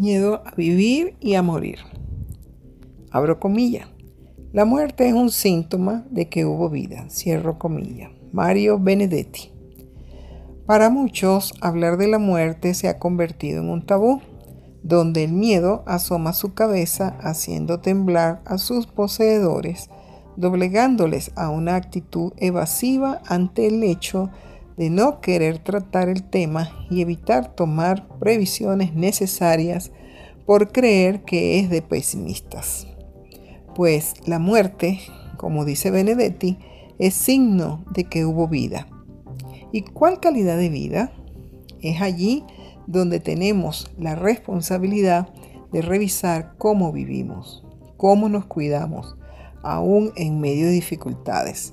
Miedo a vivir y a morir. Abro comilla. La muerte es un síntoma de que hubo vida. Cierro comilla. Mario Benedetti. Para muchos, hablar de la muerte se ha convertido en un tabú, donde el miedo asoma su cabeza haciendo temblar a sus poseedores, doblegándoles a una actitud evasiva ante el hecho de no querer tratar el tema y evitar tomar previsiones necesarias por creer que es de pesimistas pues la muerte, como dice Benedetti, es signo de que hubo vida. ¿Y cuál calidad de vida? Es allí donde tenemos la responsabilidad de revisar cómo vivimos, cómo nos cuidamos, aún en medio de dificultades.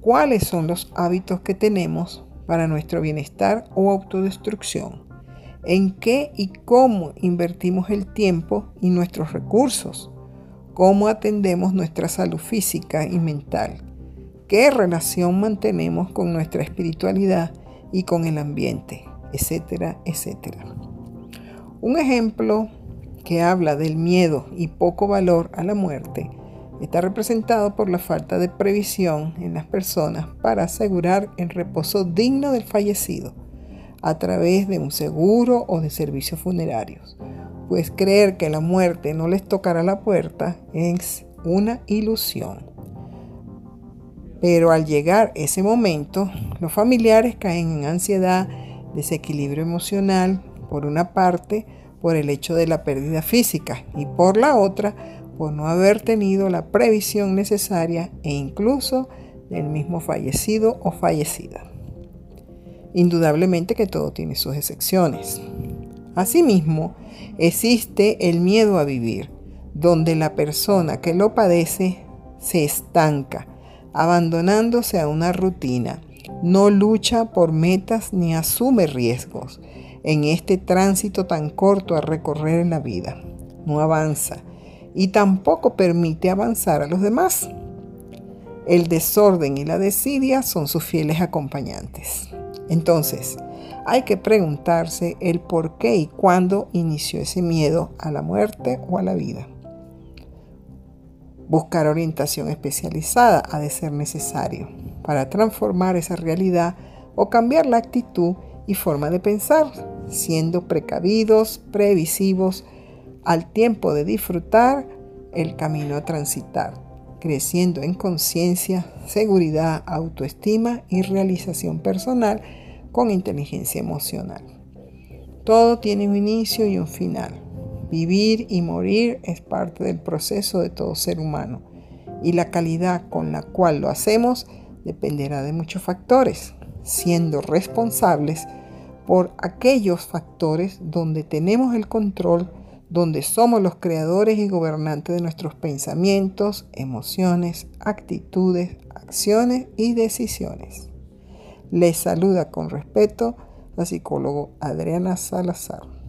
¿Cuáles son los hábitos que tenemos para nuestro bienestar o autodestrucción? ¿En qué y cómo invertimos el tiempo y nuestros recursos? cómo atendemos nuestra salud física y mental, qué relación mantenemos con nuestra espiritualidad y con el ambiente, etcétera, etcétera. Un ejemplo que habla del miedo y poco valor a la muerte está representado por la falta de previsión en las personas para asegurar el reposo digno del fallecido a través de un seguro o de servicios funerarios pues creer que la muerte no les tocará la puerta es una ilusión. Pero al llegar ese momento, los familiares caen en ansiedad, desequilibrio emocional, por una parte, por el hecho de la pérdida física y por la otra, por no haber tenido la previsión necesaria e incluso del mismo fallecido o fallecida. Indudablemente que todo tiene sus excepciones. Asimismo, existe el miedo a vivir, donde la persona que lo padece se estanca, abandonándose a una rutina, no lucha por metas ni asume riesgos en este tránsito tan corto a recorrer en la vida. No avanza y tampoco permite avanzar a los demás. El desorden y la desidia son sus fieles acompañantes. Entonces, hay que preguntarse el por qué y cuándo inició ese miedo a la muerte o a la vida. Buscar orientación especializada ha de ser necesario para transformar esa realidad o cambiar la actitud y forma de pensar, siendo precavidos, previsivos, al tiempo de disfrutar el camino a transitar, creciendo en conciencia, seguridad, autoestima y realización personal con inteligencia emocional. Todo tiene un inicio y un final. Vivir y morir es parte del proceso de todo ser humano y la calidad con la cual lo hacemos dependerá de muchos factores, siendo responsables por aquellos factores donde tenemos el control, donde somos los creadores y gobernantes de nuestros pensamientos, emociones, actitudes, acciones y decisiones. Les saluda con respeto la psicólogo Adriana Salazar.